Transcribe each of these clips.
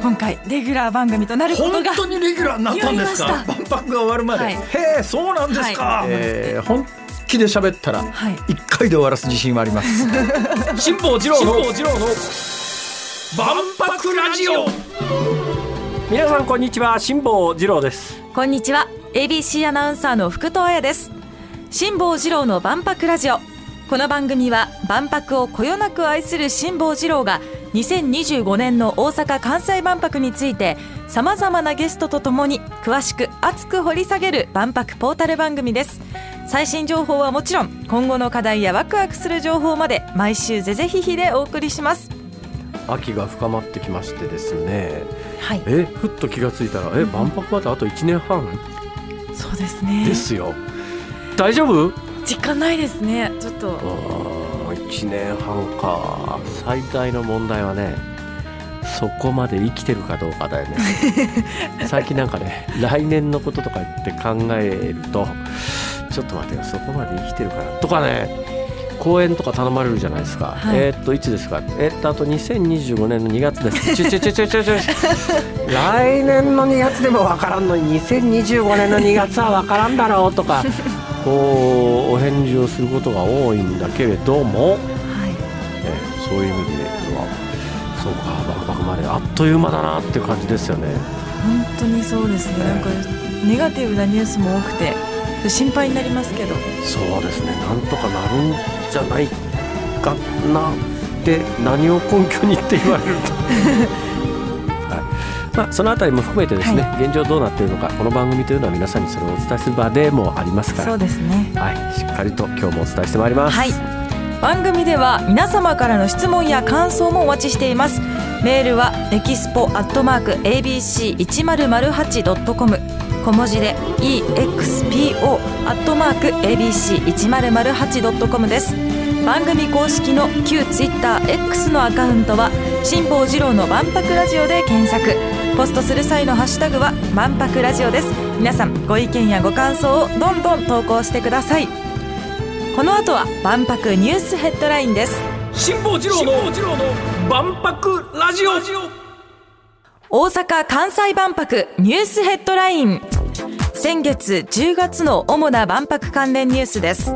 今回レギュラー番組となることが本当にレギュラーになったんですか？万博が終わるまで、はい。へえそうなんですか、はえー本気で喋ったらはい。一回で終わらす自信はあります。辛坊治郎の万博ラジオ。皆さんこんにちは辛坊治郎です。こんにちは。ABC アナウンサーの福藤彩です。辛坊治郎の万博ラジオ。この番組は万博をこよなく愛する辛坊治郎が2025年の大阪・関西万博についてさまざまなゲストとともに詳しく熱く掘り下げる万博ポータル番組です。最新情報はもちろん今後の課題やワクワクする情報まで毎週ぜぜひひでお送りします。秋が深まってきましてですね。はい。えふっと気がついたらえ万博まであと1年半？そうですね。ですよ。大丈夫？実感ないですね。ちょっと1年半か。最大の問題はねそこまで生きてるかどうかだよね。最近なんかね来年のこととかって考えるとちょっと待ってよそこまで生きてるかなとかね公演とか頼まれるじゃないですか、はい。えーっといつですか？えーっとあと2025年の2月です。ちょちょちょちょちょちょ 来年の2月でもわからんのに2025年の2月はわからんだろうとかこうお返事をすることが多いんだけれども、はい。えーそういう意味ではそうか万博まであっという間だなっていう感じですよね。本当にそうですね、なんかネガティブなニュースも多くて心配になりますけど。そうですね。なんとかなるんじゃないかなって何を根拠にって言われると、は いまあ、そのあたりも含めてですね、現状どうなっているのかこの番組というのは皆さんにそれをお伝えする場でもありますから。そうですね。はい、しっかりと今日もお伝えしてまいります。はい。番組では皆様からの質問や感想もお待ちしています。メールはエキスポアットマーク ABC1008.com 小文字で EXPO アットマーク ABC1008.com です。番組公式の旧 TwitterX のアカウントは辛坊治郎の万博ラジオで検索ポストする際のハッシュタグは万博ラジオです。皆さんご意見やご感想をどんどん投稿してください。この後は万博ニュースヘッドラインです。辛坊治郎の万博ラジオ。大阪・関西万博ニュースヘッドライン。先月10月の主な万博関連ニュースです。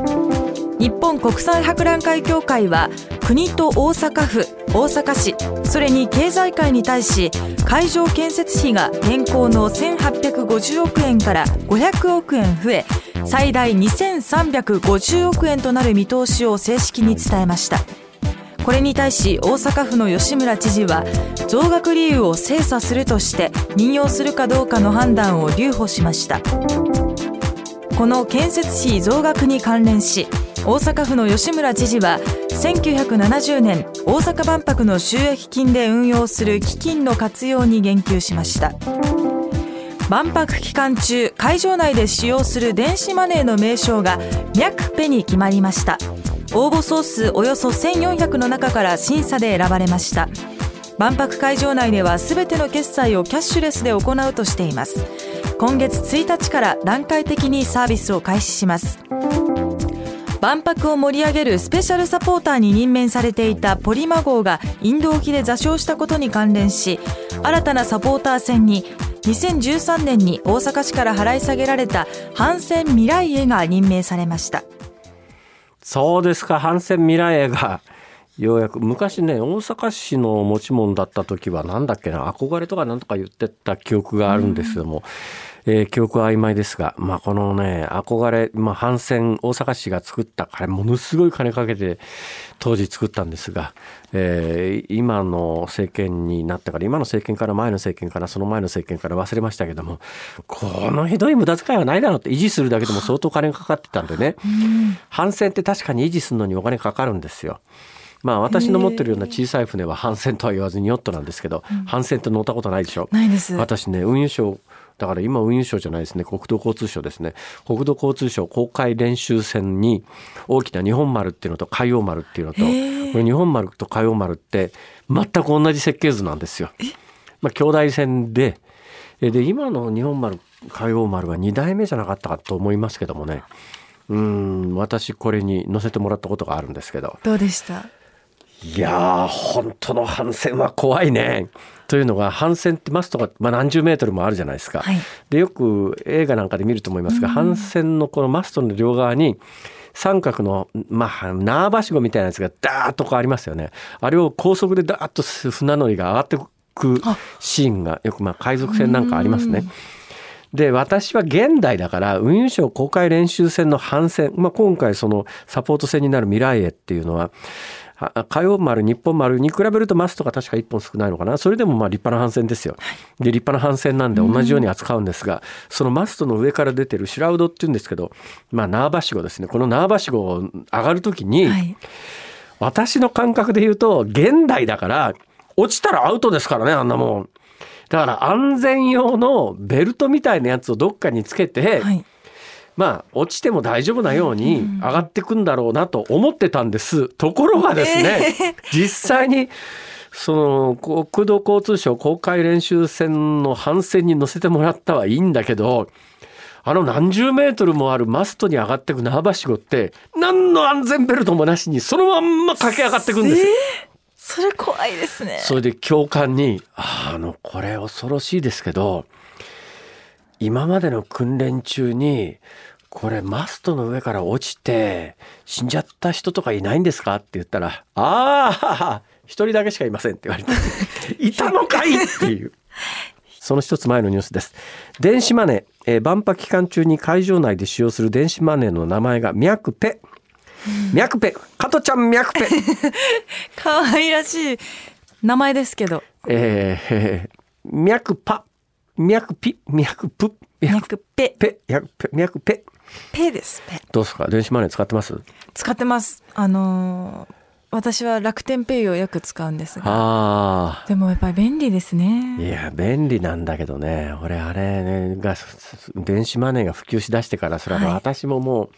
日本国際博覧会協会は国と大阪府大阪市。それに経済界に対し会場建設費が現行の1850億円から500億円増え最大2350億円となる見通しを正式に伝えました。これに対し大阪府の吉村知事は増額理由を精査するとして任用するかどうかの判断を留保しました。この建設費増額に関連し大阪府の吉村知事は1970年大阪万博の収益金で運用する基金の活用に言及しました。万博期間中会場内で使用する電子マネーの名称がミャクペに決まりました。応募総数およそ1400の中から審査で選ばれました。万博会場内では全ての決済をキャッシュレスで行うとしています。今月1日から段階的にサービスを開始します。万博を盛り上げるスペシャルサポーターに任命されていたポリマ号がインド沖で座礁したことに関連し新たなサポーター船に2013年に大阪市から払い下げられた反戦未来へが任命されましたそうですか、反戦未来映画。ようやく、昔ね、大阪市の持ち物だった時は、なんだっけな、憧れとかなんとか言ってた記憶があるんですけども、えー記憶は曖昧ですが、まあ、このね、憧れ、まあ、反戦、大阪市が作った、あれ、ものすごい金かけて、当時作ったんですが、えー今の政権になったから、今の政権から前の政権から、その前の政権から忘れましたけども、このひどい無駄遣いはないだろうって、維持するだけでも相当金がかかってたんでね、帆船って確かに維持するのにお金かかるんですよ。まあ私の持ってるような小さい船は帆船とは言わずにヨットなんですけど、帆船って乗ったことないでしょ？ないです。私ね運輸省だから今運輸省じゃないですね国土交通省ですね。国土交通省公海練習船に大きな日本丸っていうのと海洋丸っていうのとこれ日本丸と海洋丸って全く同じ設計図なんですよ。まあ兄弟船でえで今の日本丸海洋丸は2代目じゃなかったかと思いますけどもね。うん私これに乗せてもらったことがあるんですけど。どうでした？いやー本当の帆船は怖いねというのが帆船ってマストが、まあ、何十メートルもあるじゃないですか。はいでよく映画なんかで見ると思いますが、帆船のこのマストの両側に三角の、まあ、縄ばしごみたいなやつがダーッとこうありますよね。あれを高速でダーッと船乗りが上がってくあシーンがよくまあ海賊船なんかありますね。で私は現代だから運輸省公開練習船の帆船、まあ、今回そのサポート船になる未来へっていうのはあ火曜丸日本丸に比べるとマストが確か1本少ないのかな。それでもまあ立派な帆船ですよ。で立派な帆船なんで同じように扱うんですが、そのマストの上から出てるシュラウドっていうんですけど、まあ、縄ばしごですね。この縄ばしごを上がる時に、はい。私の感覚で言うと現代だから落ちたらアウトですからねあんなもん。だから安全用のベルトみたいなやつをどっかにつけて、はいまあ落ちても大丈夫なように上がってくんだろうなと思ってたんです。ところがですね、実際にその国土交通省公開練習船の帆船に乗せてもらったはいいんだけど、あの何十メートルもあるマストに上がってく縄ばしごって何の安全ベルトもなしにそのまんま駆け上がってくんですよ。それ怖いですねそれで教官に「ああのこれ恐ろしいですけど今までの訓練中にこれマストの上から落ちて死んじゃった人とかいないんですか?」って言ったら「ああ一人だけしかいません」って言われて「いたのかい!」っていう。その一つ前のニュースです。電子マネー、えー万博期間中に会場内で使用する電子マネーの名前がミャクペ。ミャクペ、加トちゃんミャクペ。可愛らしい名前ですけどえーえー、脈パ、脈ピ、脈プ、脈脈ペ。ペ、脈ペ、脈ペ。ペですペ。どうですか？電子マネー使ってます？使ってます。あのー私は楽天ペイをよく使うんですがあでもやっぱり便利ですあ。いねや、便利なんだけどね。俺、あれ、ね、が、電子マネーが普及しだしてから、それははい私ももう、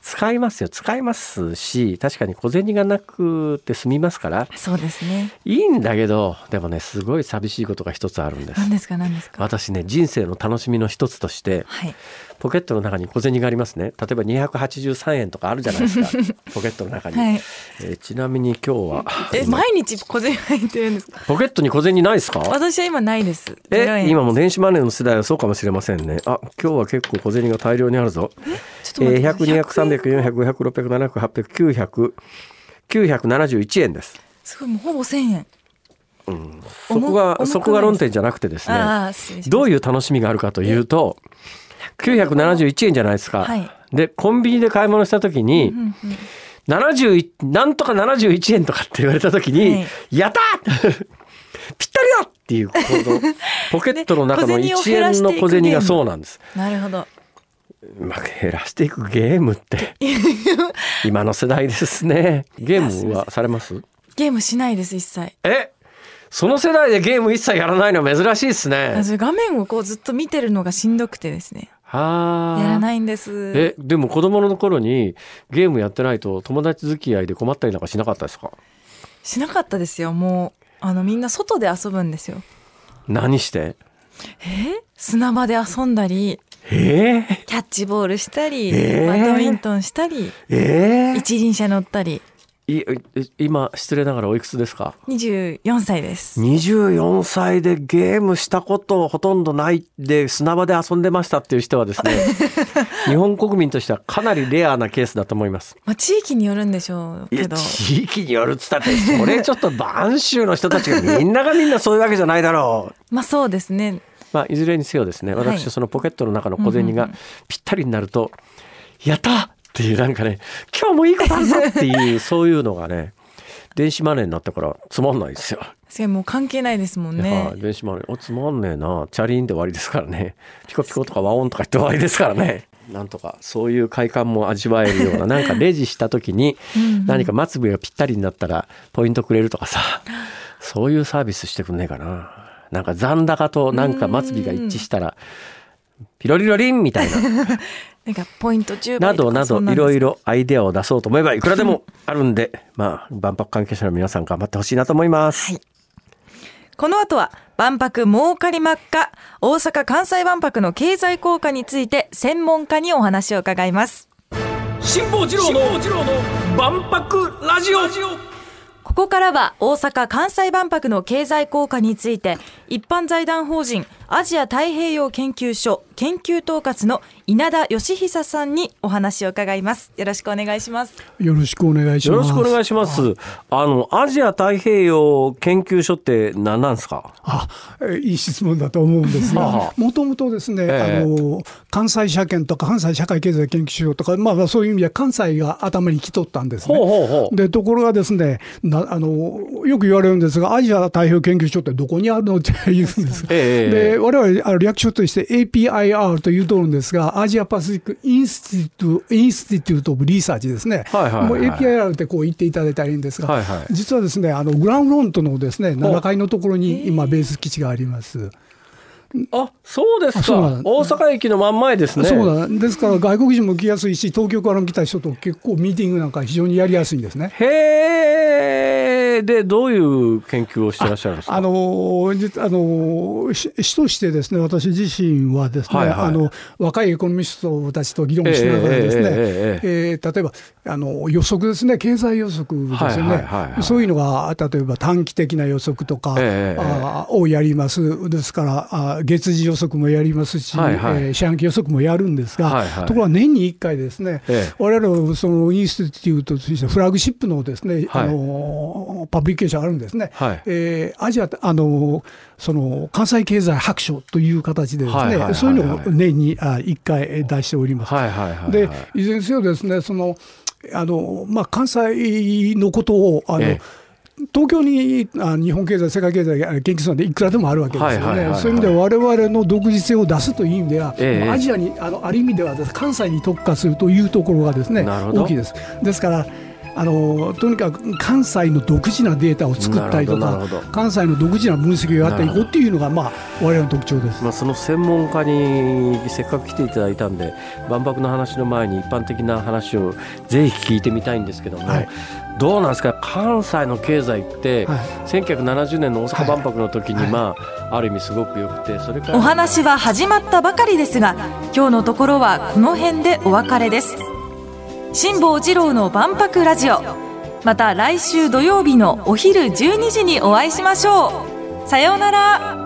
使いますよ。使いますし、確かに小銭がなくて済みますから、そうですねいいんだけど、でもね、すごい寂しいことが一つあるんです何。ですか何ですか？私ね、人生の楽しみの一つとして、はいポケットの中に小銭がありますね。例えば283円とかあるじゃないですか。ポケットの中に。はいえーちなみに今日は、え毎日小銭入ってるんですか？ポケットに小銭ないですか？私は今ないですえ、円今も電子マネーの世代はそうかもしれませんね。あ、今日は結構小銭が大量にあるぞ。ちょっとえー、待って100、200、300、400、500、600、700、800、900、971円です。すごいもうほぼ千円そこが、そこが論点じゃなくてですね。どういう楽しみがあるかというと、971円じゃないですか。はい。で、コンビニで買い物した時に、うんうん71なんとか71円とかって言われた時に、はい。やったー！ぴったりだっていうこの ポケットの中のね小1銭を減らしていく円の小銭がそうなんです。なるほど。まあ、減らしていくゲームって 今の世代ですね。ゲームはされます？ゲームしないです一切。え？その世代でゲーム一切やらないのは珍しいですね。私画面をこうずっと見てるのがしんどくてですね。はあ。やらないんです。えでも子供の頃にゲームやってないと友達付き合いで困ったりなんかしなかったですか？しなかったですよ。もうあのみんな外で遊ぶんですよ。何して？え？砂場で遊んだりえ？ー、キャッチボールしたり、え？ーバドミントンしたりえ？ー、一輪車乗ったりいい今失礼ながらおいくつですか？24歳です24歳でゲームしたことほとんどないで砂場で遊んでましたっていう人はですね 日本国民としてはかなりレアなケースだと思います。まあ地域によるんでしょうけど地域によるっつったってそれちょっと播州の人たちがみんながみんなそういうわけじゃないだろう。まあそうですねまあ、いずれにせよですねはい私そのポケットの中の小銭がぴったりになると「やった!」っていうなんかね「今日もいいことあるぞ!」っていうそういうのがね電子マネーになったからつまんないですよ。それもう関係ないですもんはね。い電子マネーおつまんねえな。チャリーンで終わりですからね。ピコピコとか和音とか言って終わりですからね。なんとかそういう快感も味わえるような なんかレジした時に何か末尾がぴったりになったらポイントくれるとかさそういうサービスしてくんねえかな。なんか残高となんか末尾が一致したらピロリロリンみたいな なんかポイント10倍などなどいろいろろアイデアを出そうと思えばいくらでも。あるんでまあ万博関係者の皆さん頑張ってほしいなと思います。はい。この後は万博儲かりまっか大阪・関西万博の経済効果について専門家にお話を伺います。辛坊治郎の万博ラジオここからは大阪・関西万博の経済効果について一般財団法人アジア太平洋研究所研究統括の稲田義久さんにお話を伺います。よろしくお願いします。よろしくお願いします。よろしくお願いします。あのアジア太平洋研究所って何なんですか？あいい質問だと思うんですがもともとですね、えー、あの関西社研とか関西社会経済研究所とか、まあ、そういう意味で関西が頭に来とったんですね。ほうほうほう。でところがですねなあのよく言われるんですがアジア太平洋研究所ってどこにあるの？って言うんです、えー、で我々略称として APIR というとるんですが、 Asia Pacific Institu- Institute of Research ですね、はいはいはい、APIR ってこう言っていただいたらいいんですが、はいはい、実はですね、あのグランフロントのですね7階のところに今、ベース基地があります。あそうですか。大阪駅の真ん前ですね。そうだですから外国人も来やすいし東京から来た人と結構ミーティングなんか非常にやりやすいんですね。へえ Eeeh. でどういう研究をしてらっしゃるんですか？あのあの市としてですね私自身はですね、はいはい、あの若いエコノミストたちと議論しながらですね、えー、えー、例えばあの予測ですね経済予測ですよね、そういうのが例えば短期的な予測とか、えー、あをやります。ですからあ月次予測もやりますし、はいはい、えー、四半期予測もやるんですが、はいはい、ところが年に1回ですね、ええ、我々のそのインスティテュートとしてフラグシップのですね、はい、あのパブリケーションあるんですね、はい、えー、アジアあのその関西経済白書という形でですね、はいはいはいはい、そういうのを年に1回出しております。はいはいはいはい、でいずれにせよですねそのあのまあ、関西のことをあの、ええ。東京にあ日本経済、世界経済研究するのでいくらでもあるわけですよね、そういう意味では、われわれの独自性を出すという意味では、えアジアにあのある意味では関西に特化するというところがですね大きいです。ですからあのとにかく関西の独自なデータを作ったりとか関西の独自な分析をやっていこうっていうのがまあ我々の特徴です、まあ、その専門家にせっかく来ていただいたんで万博の話の前に一般的な話をぜひ聞いてみたいんですけども、はい、どうなんですか？関西の経済って、はい、1970年の大阪万博の時に、まあ、ある意味すごくよくてそれからお話は始まったばかりですが今日のところはこの辺でお別れです辛坊治郎の万博ラジオ。また来週土曜日のお昼12時にお会いしましょう。さようなら。